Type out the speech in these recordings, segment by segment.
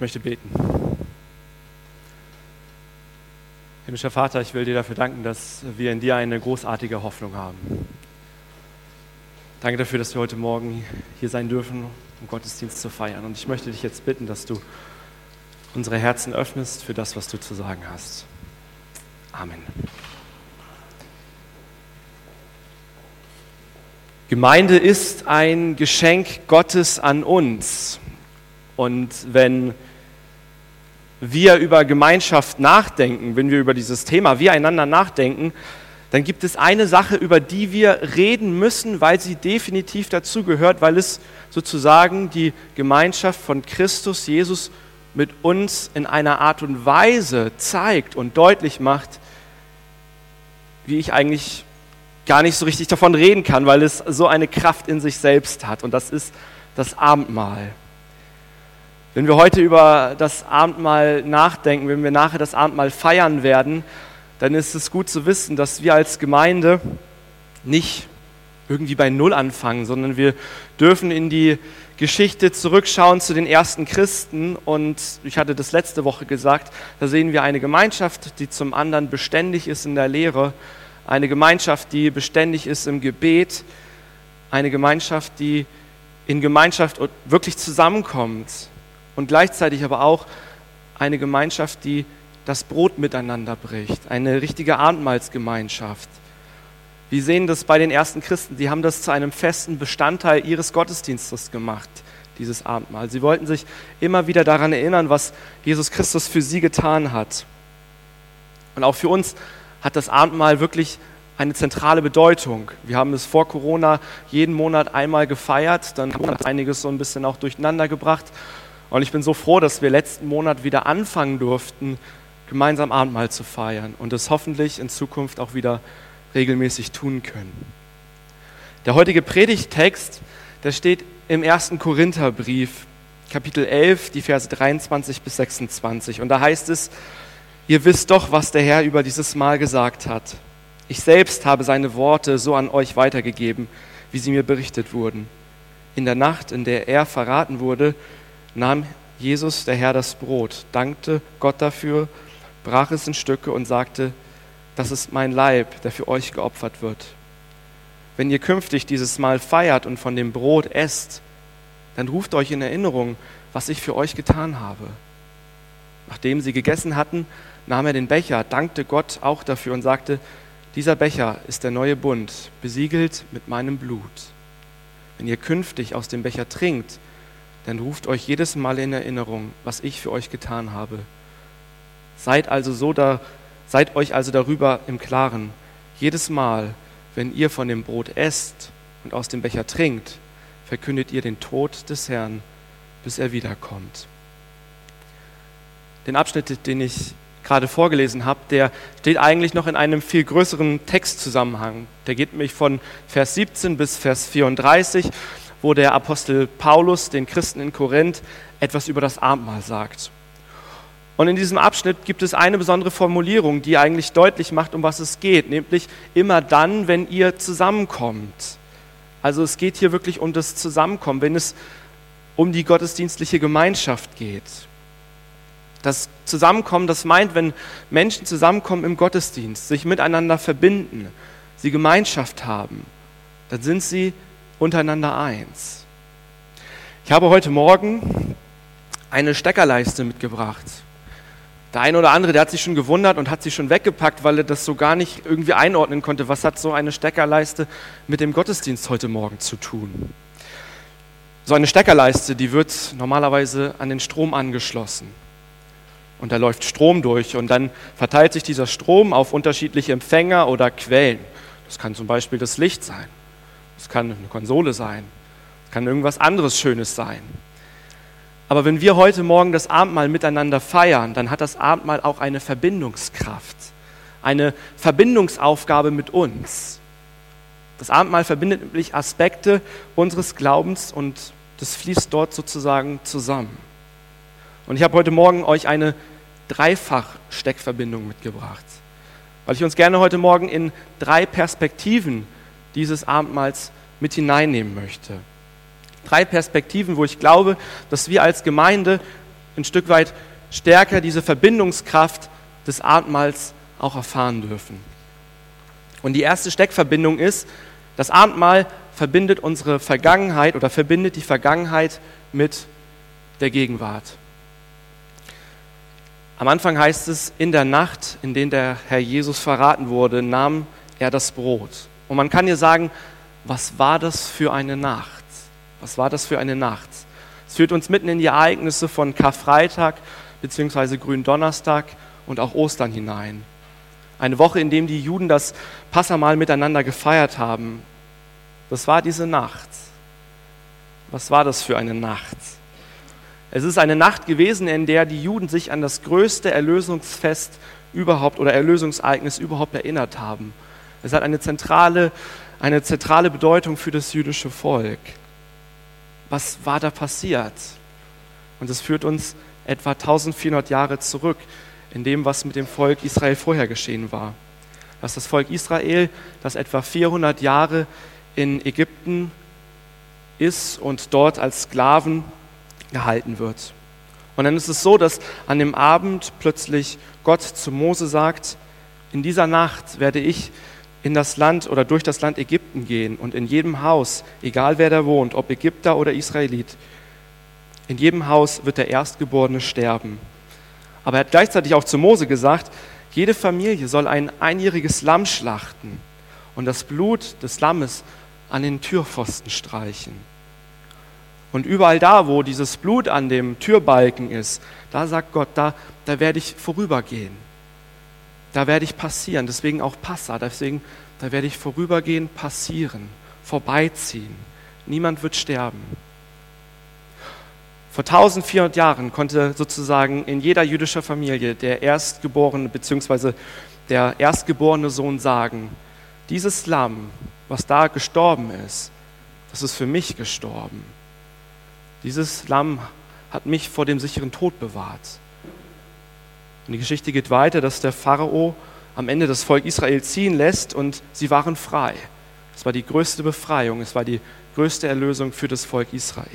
Ich möchte beten. Himmlischer Vater, ich will dir dafür danken, dass wir in dir eine großartige Hoffnung haben. Danke dafür, dass wir heute Morgen hier sein dürfen, um Gottesdienst zu feiern. Und ich möchte dich jetzt bitten, dass du unsere Herzen öffnest für das, was du zu sagen hast. Amen. Gemeinde ist ein Geschenk Gottes an uns. Und wenn wir über Gemeinschaft nachdenken, wenn wir über dieses Thema wir einander nachdenken, dann gibt es eine Sache, über die wir reden müssen, weil sie definitiv dazugehört, weil es sozusagen die Gemeinschaft von Christus Jesus mit uns in einer Art und Weise zeigt und deutlich macht, wie ich eigentlich gar nicht so richtig davon reden kann, weil es so eine Kraft in sich selbst hat. Und das ist das Abendmahl. Wenn wir heute über das Abendmahl nachdenken, wenn wir nachher das Abendmahl feiern werden, dann ist es gut zu wissen, dass wir als Gemeinde nicht irgendwie bei Null anfangen, sondern wir dürfen in die Geschichte zurückschauen zu den ersten Christen. Und ich hatte das letzte Woche gesagt, da sehen wir eine Gemeinschaft, die zum anderen beständig ist in der Lehre, eine Gemeinschaft, die beständig ist im Gebet, eine Gemeinschaft, die in Gemeinschaft wirklich zusammenkommt und gleichzeitig aber auch eine Gemeinschaft, die das Brot miteinander bricht, eine richtige Abendmahlsgemeinschaft. Wir sehen das bei den ersten Christen, die haben das zu einem festen Bestandteil ihres Gottesdienstes gemacht, dieses Abendmahl. Sie wollten sich immer wieder daran erinnern, was Jesus Christus für sie getan hat. Und auch für uns hat das Abendmahl wirklich eine zentrale Bedeutung. Wir haben es vor Corona jeden Monat einmal gefeiert, dann hat einiges so ein bisschen auch durcheinander gebracht. Und ich bin so froh, dass wir letzten Monat wieder anfangen durften, gemeinsam Abendmahl zu feiern und es hoffentlich in Zukunft auch wieder regelmäßig tun können. Der heutige Predigttext, der steht im ersten Korintherbrief, Kapitel 11, die Verse 23 bis 26. Und da heißt es, ihr wisst doch, was der Herr über dieses Mal gesagt hat. Ich selbst habe seine Worte so an euch weitergegeben, wie sie mir berichtet wurden. In der Nacht, in der er verraten wurde, nahm Jesus, der Herr, das Brot, dankte Gott dafür, brach es in Stücke und sagte, das ist mein Leib, der für euch geopfert wird. Wenn ihr künftig dieses Mal feiert und von dem Brot esst, dann ruft euch in Erinnerung, was ich für euch getan habe. Nachdem sie gegessen hatten, nahm er den Becher, dankte Gott auch dafür und sagte, dieser Becher ist der neue Bund, besiegelt mit meinem Blut. Wenn ihr künftig aus dem Becher trinkt, dann ruft euch jedes Mal in Erinnerung, was ich für euch getan habe. Seid also so da, seid euch also darüber im Klaren. Jedes Mal, wenn ihr von dem Brot esst und aus dem Becher trinkt, verkündet ihr den Tod des Herrn, bis er wiederkommt. Den Abschnitt, den ich gerade vorgelesen habe, der steht eigentlich noch in einem viel größeren Textzusammenhang. Der geht nämlich von Vers 17 bis Vers 34 wo der Apostel Paulus den Christen in Korinth etwas über das Abendmahl sagt. Und in diesem Abschnitt gibt es eine besondere Formulierung, die eigentlich deutlich macht, um was es geht, nämlich immer dann, wenn ihr zusammenkommt. Also es geht hier wirklich um das Zusammenkommen, wenn es um die gottesdienstliche Gemeinschaft geht. Das Zusammenkommen, das meint, wenn Menschen zusammenkommen im Gottesdienst, sich miteinander verbinden, sie Gemeinschaft haben, dann sind sie untereinander eins. Ich habe heute Morgen eine Steckerleiste mitgebracht. Der eine oder andere, der hat sich schon gewundert und hat sie schon weggepackt, weil er das so gar nicht irgendwie einordnen konnte. Was hat so eine Steckerleiste mit dem Gottesdienst heute Morgen zu tun? So eine Steckerleiste, die wird normalerweise an den Strom angeschlossen. Und da läuft Strom durch und dann verteilt sich dieser Strom auf unterschiedliche Empfänger oder Quellen. Das kann zum Beispiel das Licht sein. Es kann eine Konsole sein. Es kann irgendwas anderes Schönes sein. Aber wenn wir heute Morgen das Abendmahl miteinander feiern, dann hat das Abendmahl auch eine Verbindungskraft, eine Verbindungsaufgabe mit uns. Das Abendmahl verbindet nämlich Aspekte unseres Glaubens und das fließt dort sozusagen zusammen. Und ich habe heute Morgen euch eine Dreifach-Steckverbindung mitgebracht, weil ich uns gerne heute Morgen in drei Perspektiven dieses Abendmahls mit hineinnehmen möchte. Drei Perspektiven, wo ich glaube, dass wir als Gemeinde ein Stück weit stärker diese Verbindungskraft des Abendmahls auch erfahren dürfen. Und die erste Steckverbindung ist, das Abendmahl verbindet unsere Vergangenheit oder verbindet die Vergangenheit mit der Gegenwart. Am Anfang heißt es, in der Nacht, in der der Herr Jesus verraten wurde, nahm er das Brot. Und man kann hier sagen, was war das für eine Nacht? Was war das für eine Nacht? Es führt uns mitten in die Ereignisse von Karfreitag bzw. Gründonnerstag und auch Ostern hinein. Eine Woche, in der die Juden das Passamal miteinander gefeiert haben. Das war diese Nacht. Was war das für eine Nacht? Es ist eine Nacht gewesen, in der die Juden sich an das größte Erlösungsfest überhaupt oder Erlösungsereignis überhaupt erinnert haben. Es hat eine zentrale, eine zentrale Bedeutung für das jüdische Volk. Was war da passiert? Und es führt uns etwa 1400 Jahre zurück in dem, was mit dem Volk Israel vorher geschehen war. Dass das Volk Israel, das etwa 400 Jahre in Ägypten ist und dort als Sklaven gehalten wird. Und dann ist es so, dass an dem Abend plötzlich Gott zu Mose sagt, in dieser Nacht werde ich in das Land oder durch das Land Ägypten gehen und in jedem Haus, egal wer da wohnt, ob Ägypter oder Israelit, in jedem Haus wird der Erstgeborene sterben. Aber er hat gleichzeitig auch zu Mose gesagt, jede Familie soll ein einjähriges Lamm schlachten und das Blut des Lammes an den Türpfosten streichen. Und überall da, wo dieses Blut an dem Türbalken ist, da sagt Gott, da, da werde ich vorübergehen. Da werde ich passieren. Deswegen auch Passa. Deswegen, da werde ich vorübergehen, passieren, vorbeiziehen. Niemand wird sterben. Vor 1400 Jahren konnte sozusagen in jeder jüdischen Familie der Erstgeborene bzw. der erstgeborene Sohn sagen, dieses Lamm, was da gestorben ist, das ist für mich gestorben. Dieses Lamm hat mich vor dem sicheren Tod bewahrt. Und die Geschichte geht weiter, dass der Pharao am Ende das Volk Israel ziehen lässt und sie waren frei. Es war die größte Befreiung, es war die größte Erlösung für das Volk Israel.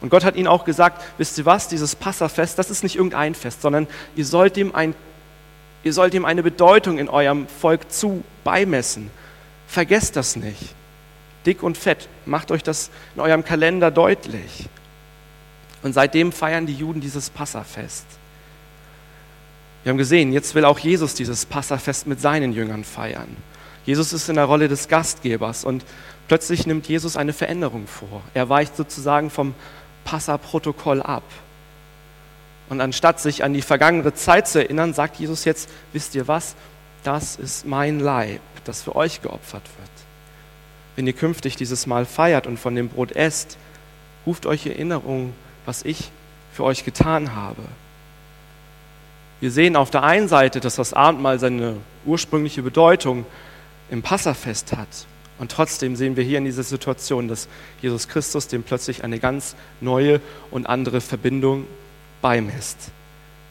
Und Gott hat ihnen auch gesagt, wisst ihr was, dieses Passafest, das ist nicht irgendein Fest, sondern ihr sollt ihm, ein, ihr sollt ihm eine Bedeutung in eurem Volk zu beimessen. Vergesst das nicht dick und fett. Macht euch das in eurem Kalender deutlich. Und seitdem feiern die Juden dieses Passafest. Wir haben gesehen, jetzt will auch Jesus dieses Passafest mit seinen Jüngern feiern. Jesus ist in der Rolle des Gastgebers und plötzlich nimmt Jesus eine Veränderung vor. Er weicht sozusagen vom Passaprotokoll ab. Und anstatt sich an die vergangene Zeit zu erinnern, sagt Jesus jetzt, wisst ihr was, das ist mein Leib, das für euch geopfert wird wenn ihr künftig dieses Mal feiert und von dem Brot esst, ruft euch Erinnerung, was ich für euch getan habe. Wir sehen auf der einen Seite, dass das Abendmahl seine ursprüngliche Bedeutung im Passafest hat. Und trotzdem sehen wir hier in dieser Situation, dass Jesus Christus dem plötzlich eine ganz neue und andere Verbindung beimisst.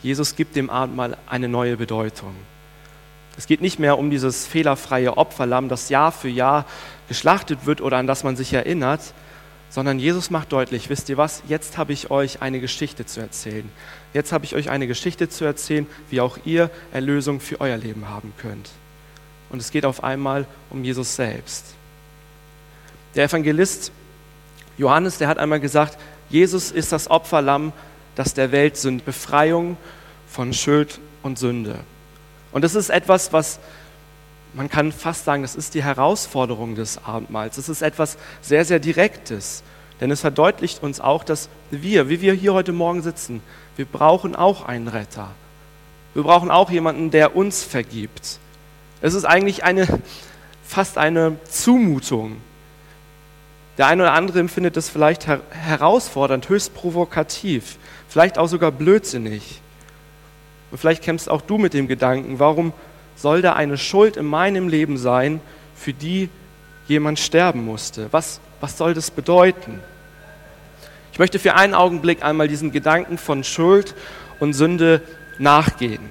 Jesus gibt dem Abendmahl eine neue Bedeutung. Es geht nicht mehr um dieses fehlerfreie Opferlamm, das Jahr für Jahr geschlachtet wird oder an das man sich erinnert, sondern Jesus macht deutlich, wisst ihr was, jetzt habe ich euch eine Geschichte zu erzählen. Jetzt habe ich euch eine Geschichte zu erzählen, wie auch ihr Erlösung für euer Leben haben könnt. Und es geht auf einmal um Jesus selbst. Der Evangelist Johannes, der hat einmal gesagt, Jesus ist das Opferlamm, das der Welt sind Befreiung von Schuld und Sünde. Und das ist etwas, was man kann fast sagen, das ist die Herausforderung des Abendmahls. Es ist etwas sehr, sehr Direktes. Denn es verdeutlicht uns auch, dass wir, wie wir hier heute Morgen sitzen, wir brauchen auch einen Retter. Wir brauchen auch jemanden, der uns vergibt. Es ist eigentlich eine, fast eine Zumutung. Der eine oder andere empfindet es vielleicht herausfordernd, höchst provokativ, vielleicht auch sogar blödsinnig. Und vielleicht kämpfst auch du mit dem Gedanken, warum soll da eine Schuld in meinem Leben sein, für die jemand sterben musste? Was, was soll das bedeuten? Ich möchte für einen Augenblick einmal diesen Gedanken von Schuld und Sünde nachgehen.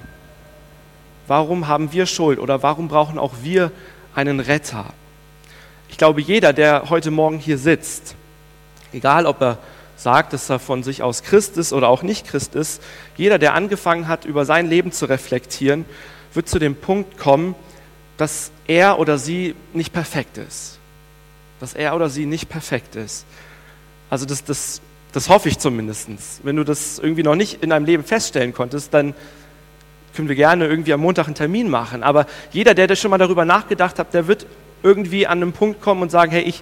Warum haben wir Schuld oder warum brauchen auch wir einen Retter? Ich glaube, jeder, der heute Morgen hier sitzt, egal ob er sagt, dass er von sich aus Christ ist oder auch nicht Christ ist, jeder, der angefangen hat, über sein Leben zu reflektieren, wird zu dem Punkt kommen, dass er oder sie nicht perfekt ist. Dass er oder sie nicht perfekt ist. Also das, das, das hoffe ich zumindest. Wenn du das irgendwie noch nicht in deinem Leben feststellen konntest, dann können wir gerne irgendwie am Montag einen Termin machen. Aber jeder, der das schon mal darüber nachgedacht hat, der wird irgendwie an einen Punkt kommen und sagen, hey, ich,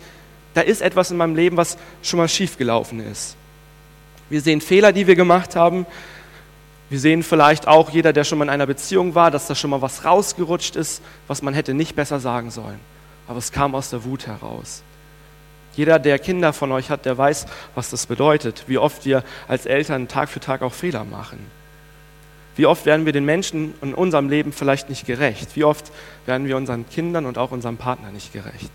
da ist etwas in meinem Leben, was schon mal schiefgelaufen ist. Wir sehen Fehler, die wir gemacht haben. Wir sehen vielleicht auch, jeder, der schon mal in einer Beziehung war, dass da schon mal was rausgerutscht ist, was man hätte nicht besser sagen sollen. Aber es kam aus der Wut heraus. Jeder, der Kinder von euch hat, der weiß, was das bedeutet, wie oft wir als Eltern Tag für Tag auch Fehler machen. Wie oft werden wir den Menschen in unserem Leben vielleicht nicht gerecht? Wie oft werden wir unseren Kindern und auch unserem Partner nicht gerecht?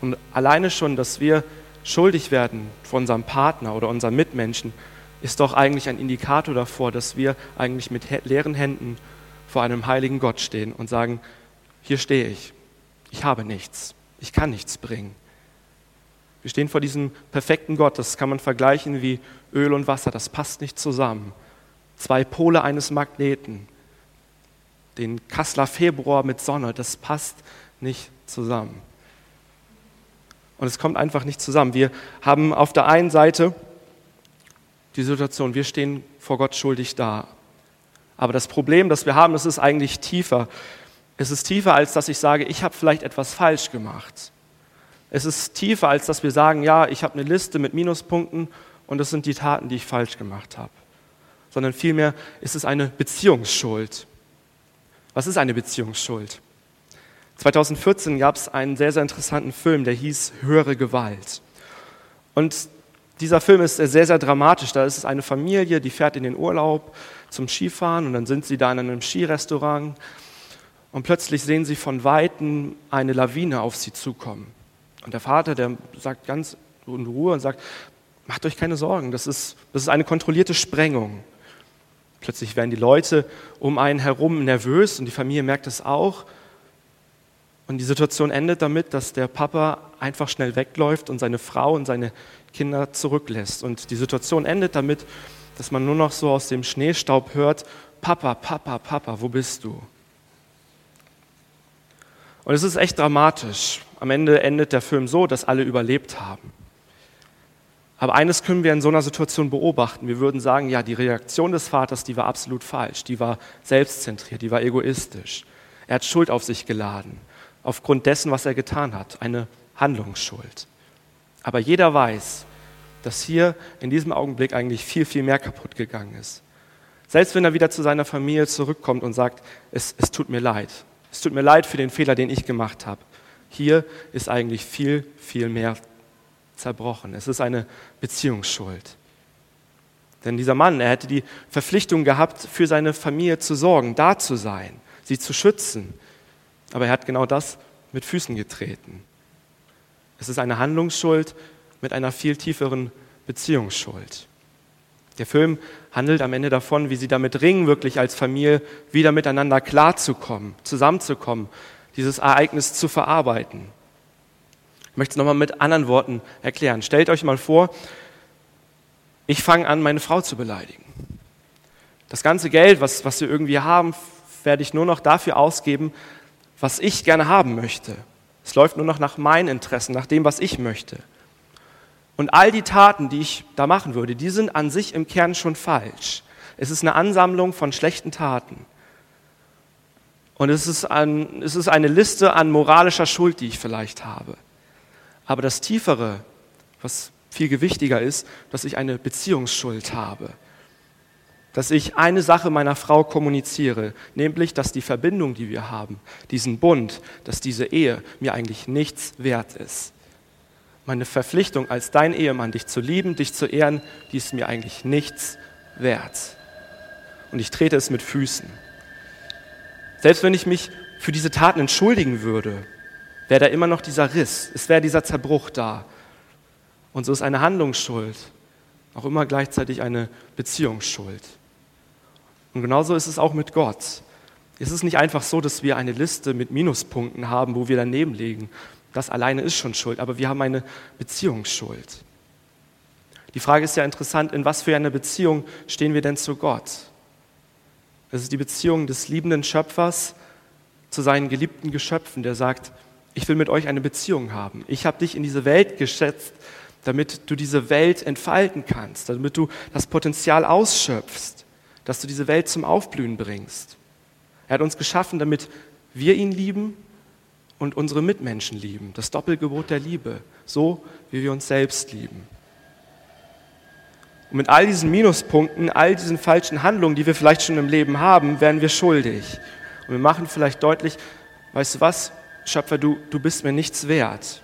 Und alleine schon, dass wir schuldig werden vor unserem Partner oder unseren Mitmenschen, ist doch eigentlich ein Indikator davor, dass wir eigentlich mit leeren Händen vor einem heiligen Gott stehen und sagen, hier stehe ich, ich habe nichts, ich kann nichts bringen. Wir stehen vor diesem perfekten Gott, das kann man vergleichen wie Öl und Wasser, das passt nicht zusammen. Zwei Pole eines Magneten, den Kasseler Februar mit Sonne, das passt nicht zusammen. Und es kommt einfach nicht zusammen. Wir haben auf der einen Seite die Situation, wir stehen vor Gott schuldig da. Aber das Problem, das wir haben, das ist eigentlich tiefer. Es ist tiefer, als dass ich sage, ich habe vielleicht etwas falsch gemacht. Es ist tiefer, als dass wir sagen, ja, ich habe eine Liste mit Minuspunkten und das sind die Taten, die ich falsch gemacht habe. Sondern vielmehr ist es eine Beziehungsschuld. Was ist eine Beziehungsschuld? 2014 gab es einen sehr, sehr interessanten Film, der hieß Höhere Gewalt. Und dieser Film ist sehr, sehr dramatisch. Da ist es eine Familie, die fährt in den Urlaub zum Skifahren und dann sind sie da in einem Skirestaurant und plötzlich sehen sie von Weitem eine Lawine auf sie zukommen. Und der Vater, der sagt ganz in Ruhe und sagt, macht euch keine Sorgen, das ist, das ist eine kontrollierte Sprengung. Plötzlich werden die Leute um einen herum nervös und die Familie merkt es auch und die Situation endet damit, dass der Papa einfach schnell wegläuft und seine Frau und seine Kinder zurücklässt. Und die Situation endet damit, dass man nur noch so aus dem Schneestaub hört, Papa, Papa, Papa, wo bist du? Und es ist echt dramatisch. Am Ende endet der Film so, dass alle überlebt haben. Aber eines können wir in so einer Situation beobachten. Wir würden sagen, ja, die Reaktion des Vaters, die war absolut falsch. Die war selbstzentriert, die war egoistisch. Er hat Schuld auf sich geladen aufgrund dessen, was er getan hat, eine Handlungsschuld. Aber jeder weiß, dass hier in diesem Augenblick eigentlich viel, viel mehr kaputt gegangen ist. Selbst wenn er wieder zu seiner Familie zurückkommt und sagt, es, es tut mir leid, es tut mir leid für den Fehler, den ich gemacht habe. Hier ist eigentlich viel, viel mehr zerbrochen. Es ist eine Beziehungsschuld. Denn dieser Mann, er hätte die Verpflichtung gehabt, für seine Familie zu sorgen, da zu sein, sie zu schützen, aber er hat genau das mit Füßen getreten. Es ist eine Handlungsschuld mit einer viel tieferen Beziehungsschuld. Der Film handelt am Ende davon, wie sie damit ringen, wirklich als Familie wieder miteinander klarzukommen, zusammenzukommen, dieses Ereignis zu verarbeiten. Ich möchte es nochmal mit anderen Worten erklären. Stellt euch mal vor, ich fange an, meine Frau zu beleidigen. Das ganze Geld, was, was wir irgendwie haben, werde ich nur noch dafür ausgeben, was ich gerne haben möchte. Es läuft nur noch nach meinen Interessen, nach dem, was ich möchte. Und all die Taten, die ich da machen würde, die sind an sich im Kern schon falsch. Es ist eine Ansammlung von schlechten Taten. Und es ist, ein, es ist eine Liste an moralischer Schuld, die ich vielleicht habe. Aber das Tiefere, was viel gewichtiger ist, dass ich eine Beziehungsschuld habe dass ich eine Sache meiner Frau kommuniziere, nämlich, dass die Verbindung, die wir haben, diesen Bund, dass diese Ehe mir eigentlich nichts wert ist. Meine Verpflichtung als dein Ehemann, dich zu lieben, dich zu ehren, die ist mir eigentlich nichts wert. Und ich trete es mit Füßen. Selbst wenn ich mich für diese Taten entschuldigen würde, wäre da immer noch dieser Riss, es wäre dieser Zerbruch da. Und so ist eine Handlungsschuld auch immer gleichzeitig eine Beziehungsschuld. Und genauso ist es auch mit Gott. Es ist nicht einfach so, dass wir eine Liste mit Minuspunkten haben, wo wir daneben liegen. Das alleine ist schon Schuld, aber wir haben eine Beziehungsschuld. Die Frage ist ja interessant, in was für einer Beziehung stehen wir denn zu Gott? Es ist die Beziehung des liebenden Schöpfers zu seinen geliebten Geschöpfen, der sagt, ich will mit euch eine Beziehung haben. Ich habe dich in diese Welt geschätzt, damit du diese Welt entfalten kannst, damit du das Potenzial ausschöpfst, dass du diese Welt zum Aufblühen bringst. Er hat uns geschaffen, damit wir ihn lieben und unsere Mitmenschen lieben. Das Doppelgebot der Liebe, so wie wir uns selbst lieben. Und mit all diesen Minuspunkten, all diesen falschen Handlungen, die wir vielleicht schon im Leben haben, werden wir schuldig. Und wir machen vielleicht deutlich, weißt du was, Schöpfer, du, du bist mir nichts wert.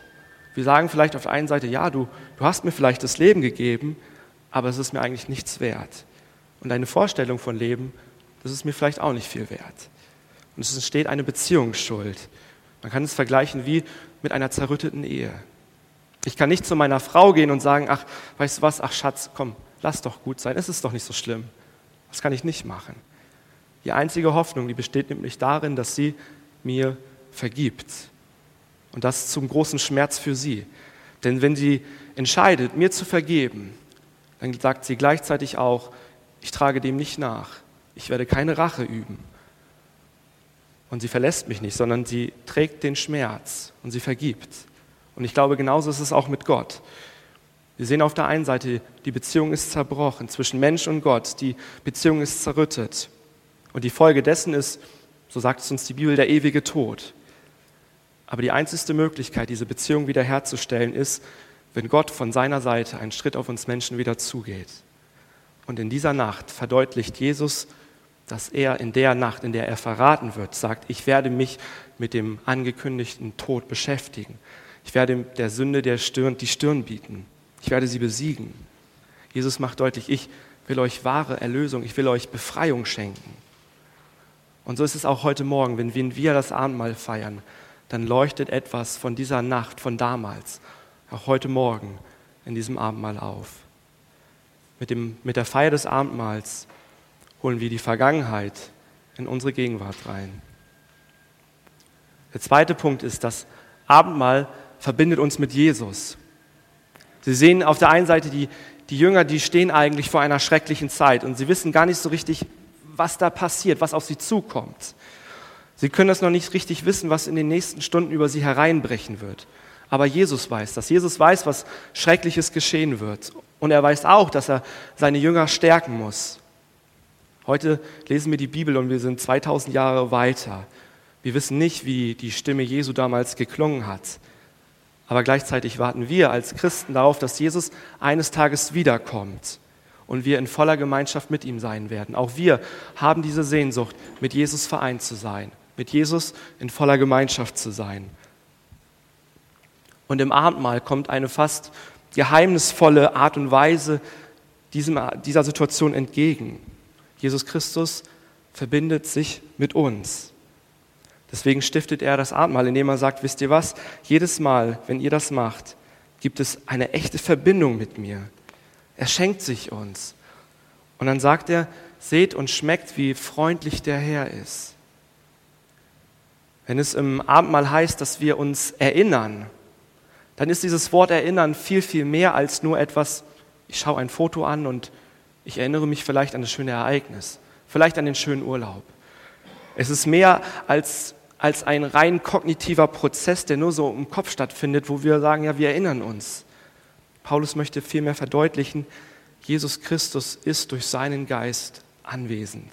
Wir sagen vielleicht auf der einen Seite, ja, du, du hast mir vielleicht das Leben gegeben, aber es ist mir eigentlich nichts wert. Und deine Vorstellung von Leben, das ist mir vielleicht auch nicht viel wert. Und es entsteht eine Beziehungsschuld. Man kann es vergleichen wie mit einer zerrütteten Ehe. Ich kann nicht zu meiner Frau gehen und sagen, ach, weißt du was, ach Schatz, komm, lass doch gut sein, es ist doch nicht so schlimm. Das kann ich nicht machen. Die einzige Hoffnung, die besteht nämlich darin, dass sie mir vergibt. Und das zum großen Schmerz für sie. Denn wenn sie entscheidet, mir zu vergeben, dann sagt sie gleichzeitig auch, ich trage dem nicht nach. Ich werde keine Rache üben. Und sie verlässt mich nicht, sondern sie trägt den Schmerz und sie vergibt. Und ich glaube, genauso ist es auch mit Gott. Wir sehen auf der einen Seite, die Beziehung ist zerbrochen zwischen Mensch und Gott, die Beziehung ist zerrüttet. Und die Folge dessen ist, so sagt es uns die Bibel, der ewige Tod. Aber die einzige Möglichkeit, diese Beziehung wiederherzustellen, ist, wenn Gott von seiner Seite einen Schritt auf uns Menschen wieder zugeht. Und in dieser Nacht verdeutlicht Jesus, dass er in der Nacht, in der er verraten wird, sagt, ich werde mich mit dem angekündigten Tod beschäftigen. Ich werde der Sünde der Stirn, die Stirn bieten. Ich werde sie besiegen. Jesus macht deutlich, ich will euch wahre Erlösung, ich will euch Befreiung schenken. Und so ist es auch heute Morgen, wenn wir das Abendmahl feiern, dann leuchtet etwas von dieser Nacht, von damals, auch heute Morgen in diesem Abendmahl auf. Mit, dem, mit der Feier des Abendmahls holen wir die Vergangenheit in unsere Gegenwart rein. Der zweite Punkt ist, das Abendmahl verbindet uns mit Jesus. Sie sehen auf der einen Seite die, die Jünger, die stehen eigentlich vor einer schrecklichen Zeit und sie wissen gar nicht so richtig, was da passiert, was auf sie zukommt. Sie können das noch nicht richtig wissen, was in den nächsten Stunden über sie hereinbrechen wird. Aber Jesus weiß das. Jesus weiß, was Schreckliches geschehen wird. Und er weiß auch, dass er seine Jünger stärken muss. Heute lesen wir die Bibel und wir sind 2000 Jahre weiter. Wir wissen nicht, wie die Stimme Jesu damals geklungen hat. Aber gleichzeitig warten wir als Christen darauf, dass Jesus eines Tages wiederkommt und wir in voller Gemeinschaft mit ihm sein werden. Auch wir haben diese Sehnsucht, mit Jesus vereint zu sein mit Jesus in voller Gemeinschaft zu sein. Und im Abendmahl kommt eine fast geheimnisvolle Art und Weise diesem, dieser Situation entgegen. Jesus Christus verbindet sich mit uns. Deswegen stiftet er das Abendmahl, indem er sagt, wisst ihr was, jedes Mal, wenn ihr das macht, gibt es eine echte Verbindung mit mir. Er schenkt sich uns. Und dann sagt er, seht und schmeckt, wie freundlich der Herr ist. Wenn es im Abendmahl heißt, dass wir uns erinnern, dann ist dieses Wort erinnern viel, viel mehr als nur etwas, ich schaue ein Foto an und ich erinnere mich vielleicht an das schöne Ereignis, vielleicht an den schönen Urlaub. Es ist mehr als, als ein rein kognitiver Prozess, der nur so im Kopf stattfindet, wo wir sagen, ja, wir erinnern uns. Paulus möchte vielmehr verdeutlichen, Jesus Christus ist durch seinen Geist anwesend.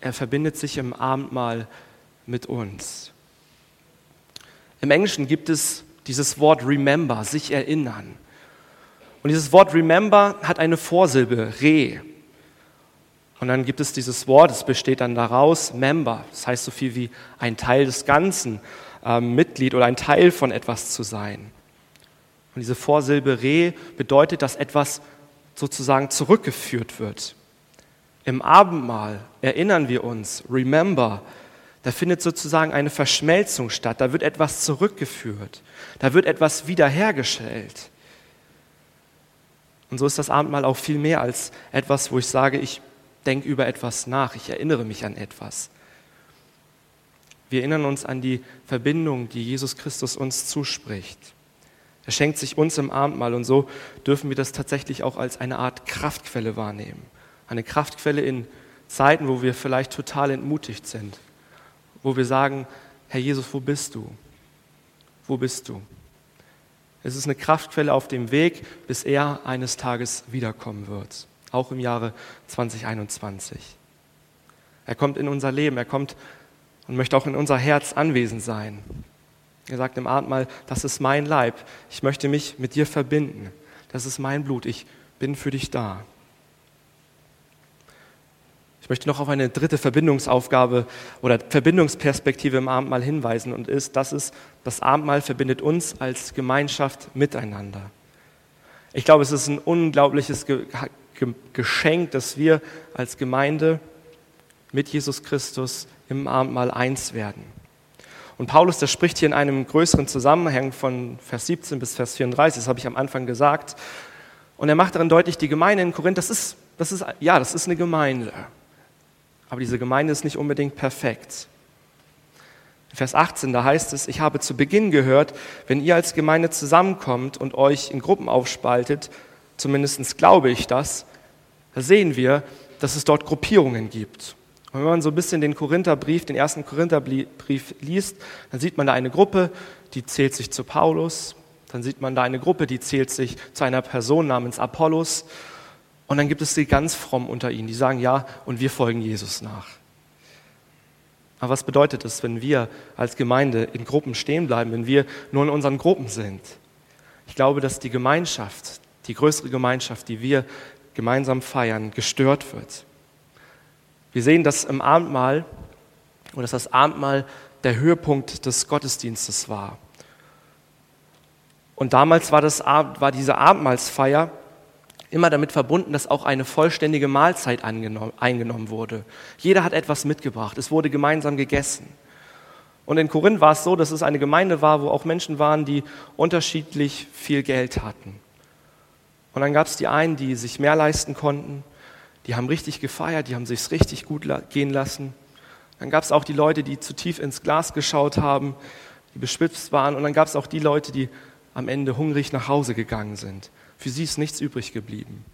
Er verbindet sich im Abendmahl mit uns. Im Englischen gibt es dieses Wort remember, sich erinnern. Und dieses Wort remember hat eine Vorsilbe, re. Und dann gibt es dieses Wort, es besteht dann daraus, member. Das heißt so viel wie ein Teil des Ganzen, äh, Mitglied oder ein Teil von etwas zu sein. Und diese Vorsilbe re bedeutet, dass etwas sozusagen zurückgeführt wird. Im Abendmahl erinnern wir uns, remember, da findet sozusagen eine Verschmelzung statt, da wird etwas zurückgeführt, da wird etwas wiederhergestellt. Und so ist das Abendmahl auch viel mehr als etwas, wo ich sage, ich denke über etwas nach, ich erinnere mich an etwas. Wir erinnern uns an die Verbindung, die Jesus Christus uns zuspricht. Er schenkt sich uns im Abendmahl und so dürfen wir das tatsächlich auch als eine Art Kraftquelle wahrnehmen. Eine Kraftquelle in Zeiten, wo wir vielleicht total entmutigt sind, wo wir sagen, Herr Jesus, wo bist du? Wo bist du? Es ist eine Kraftquelle auf dem Weg, bis er eines Tages wiederkommen wird, auch im Jahre 2021. Er kommt in unser Leben, er kommt und möchte auch in unser Herz anwesend sein. Er sagt im Abendmahl, das ist mein Leib, ich möchte mich mit dir verbinden, das ist mein Blut, ich bin für dich da. Ich möchte noch auf eine dritte Verbindungsaufgabe oder Verbindungsperspektive im Abendmahl hinweisen und ist, das ist, das Abendmahl verbindet uns als Gemeinschaft miteinander. Ich glaube, es ist ein unglaubliches Geschenk, dass wir als Gemeinde mit Jesus Christus im Abendmahl eins werden. Und Paulus, der spricht hier in einem größeren Zusammenhang von Vers 17 bis Vers 34, das habe ich am Anfang gesagt. Und er macht darin deutlich, die Gemeinde in Korinth, das ist, das ist, ja, das ist eine Gemeinde. Aber diese Gemeinde ist nicht unbedingt perfekt. Vers 18, da heißt es, ich habe zu Beginn gehört, wenn ihr als Gemeinde zusammenkommt und euch in Gruppen aufspaltet, zumindest glaube ich das, da sehen wir, dass es dort Gruppierungen gibt. Und wenn man so ein bisschen den Korintherbrief, den ersten Korintherbrief liest, dann sieht man da eine Gruppe, die zählt sich zu Paulus, dann sieht man da eine Gruppe, die zählt sich zu einer Person namens Apollos und dann gibt es die ganz fromm unter ihnen, die sagen, ja, und wir folgen Jesus nach. Aber was bedeutet es, wenn wir als Gemeinde in Gruppen stehen bleiben, wenn wir nur in unseren Gruppen sind? Ich glaube, dass die Gemeinschaft, die größere Gemeinschaft, die wir gemeinsam feiern, gestört wird. Wir sehen das im Abendmahl, oder dass das Abendmahl der Höhepunkt des Gottesdienstes war. Und damals war, das, war diese Abendmahlsfeier immer damit verbunden, dass auch eine vollständige Mahlzeit eingenommen wurde. Jeder hat etwas mitgebracht. Es wurde gemeinsam gegessen. Und in Korinth war es so, dass es eine Gemeinde war, wo auch Menschen waren, die unterschiedlich viel Geld hatten. Und dann gab es die einen, die sich mehr leisten konnten, die haben richtig gefeiert, die haben sich richtig gut gehen lassen. Dann gab es auch die Leute, die zu tief ins Glas geschaut haben, die beschwipst waren. Und dann gab es auch die Leute, die am Ende hungrig nach Hause gegangen sind. Für sie ist nichts übrig geblieben.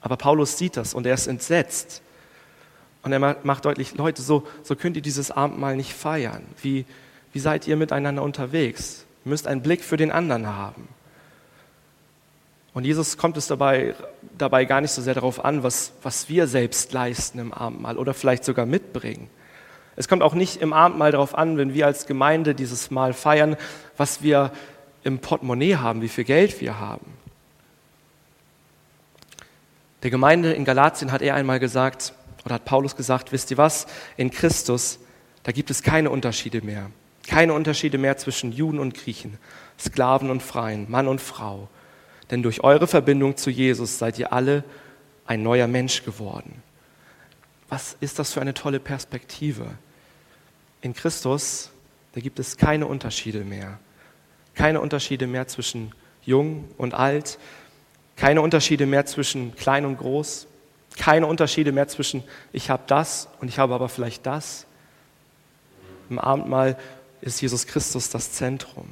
Aber Paulus sieht das und er ist entsetzt. Und er macht deutlich, Leute, so, so könnt ihr dieses Abendmahl nicht feiern. Wie, wie seid ihr miteinander unterwegs? Ihr müsst einen Blick für den anderen haben. Und Jesus kommt es dabei, dabei gar nicht so sehr darauf an, was, was wir selbst leisten im Abendmahl oder vielleicht sogar mitbringen. Es kommt auch nicht im Abendmahl darauf an, wenn wir als Gemeinde dieses Mahl feiern, was wir im Portemonnaie haben, wie viel Geld wir haben. Der Gemeinde in Galatien hat er einmal gesagt, oder hat Paulus gesagt, wisst ihr was, in Christus, da gibt es keine Unterschiede mehr. Keine Unterschiede mehr zwischen Juden und Griechen, Sklaven und Freien, Mann und Frau. Denn durch eure Verbindung zu Jesus seid ihr alle ein neuer Mensch geworden. Was ist das für eine tolle Perspektive? In Christus, da gibt es keine Unterschiede mehr. Keine Unterschiede mehr zwischen jung und alt, keine Unterschiede mehr zwischen klein und groß, keine Unterschiede mehr zwischen ich habe das und ich habe aber vielleicht das. Im Abendmahl ist Jesus Christus das Zentrum.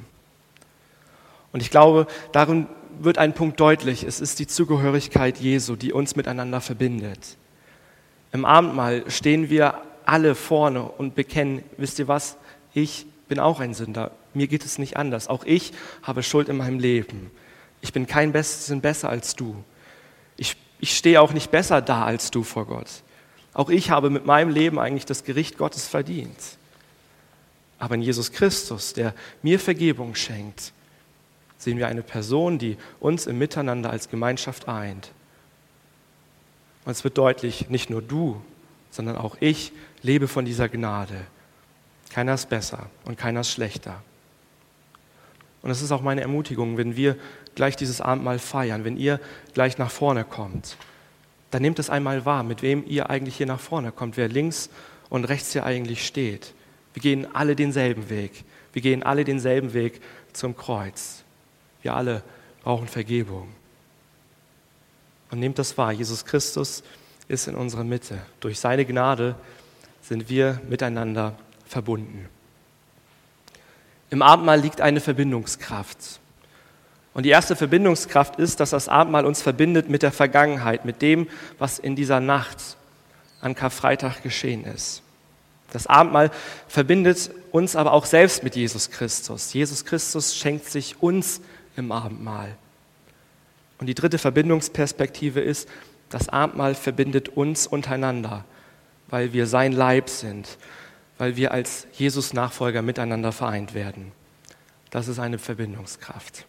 Und ich glaube, darin wird ein Punkt deutlich. Es ist die Zugehörigkeit Jesu, die uns miteinander verbindet. Im Abendmahl stehen wir alle vorne und bekennen, wisst ihr was, ich bin auch ein Sünder. Mir geht es nicht anders. Auch ich habe Schuld in meinem Leben. Ich bin kein bisschen besser als du. Ich, ich stehe auch nicht besser da als du vor Gott. Auch ich habe mit meinem Leben eigentlich das Gericht Gottes verdient. Aber in Jesus Christus, der mir Vergebung schenkt, sehen wir eine Person, die uns im Miteinander als Gemeinschaft eint. Und es wird deutlich, nicht nur du, sondern auch ich lebe von dieser Gnade. Keiner ist besser und keiner ist schlechter. Und das ist auch meine Ermutigung, wenn wir gleich dieses Abendmahl feiern, wenn ihr gleich nach vorne kommt, dann nehmt es einmal wahr, mit wem ihr eigentlich hier nach vorne kommt, wer links und rechts hier eigentlich steht. Wir gehen alle denselben Weg. Wir gehen alle denselben Weg zum Kreuz. Wir alle brauchen Vergebung. Und nehmt das wahr, Jesus Christus ist in unserer Mitte. Durch seine Gnade sind wir miteinander verbunden. Im Abendmahl liegt eine Verbindungskraft. Und die erste Verbindungskraft ist, dass das Abendmahl uns verbindet mit der Vergangenheit, mit dem, was in dieser Nacht an Karfreitag geschehen ist. Das Abendmahl verbindet uns aber auch selbst mit Jesus Christus. Jesus Christus schenkt sich uns im Abendmahl. Und die dritte Verbindungsperspektive ist, das Abendmahl verbindet uns untereinander, weil wir sein Leib sind, weil wir als Jesus-Nachfolger miteinander vereint werden. Das ist eine Verbindungskraft.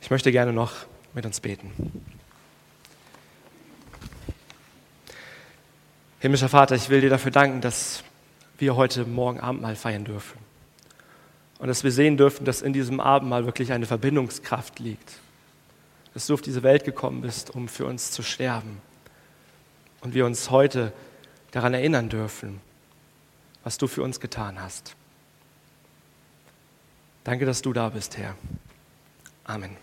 Ich möchte gerne noch mit uns beten. Himmlischer Vater, ich will dir dafür danken, dass wir heute Morgen Abendmahl feiern dürfen. Und dass wir sehen dürfen, dass in diesem Abendmahl wirklich eine Verbindungskraft liegt. Dass du auf diese Welt gekommen bist, um für uns zu sterben. Und wir uns heute daran erinnern dürfen, was du für uns getan hast. Danke, dass du da bist, Herr. Amen.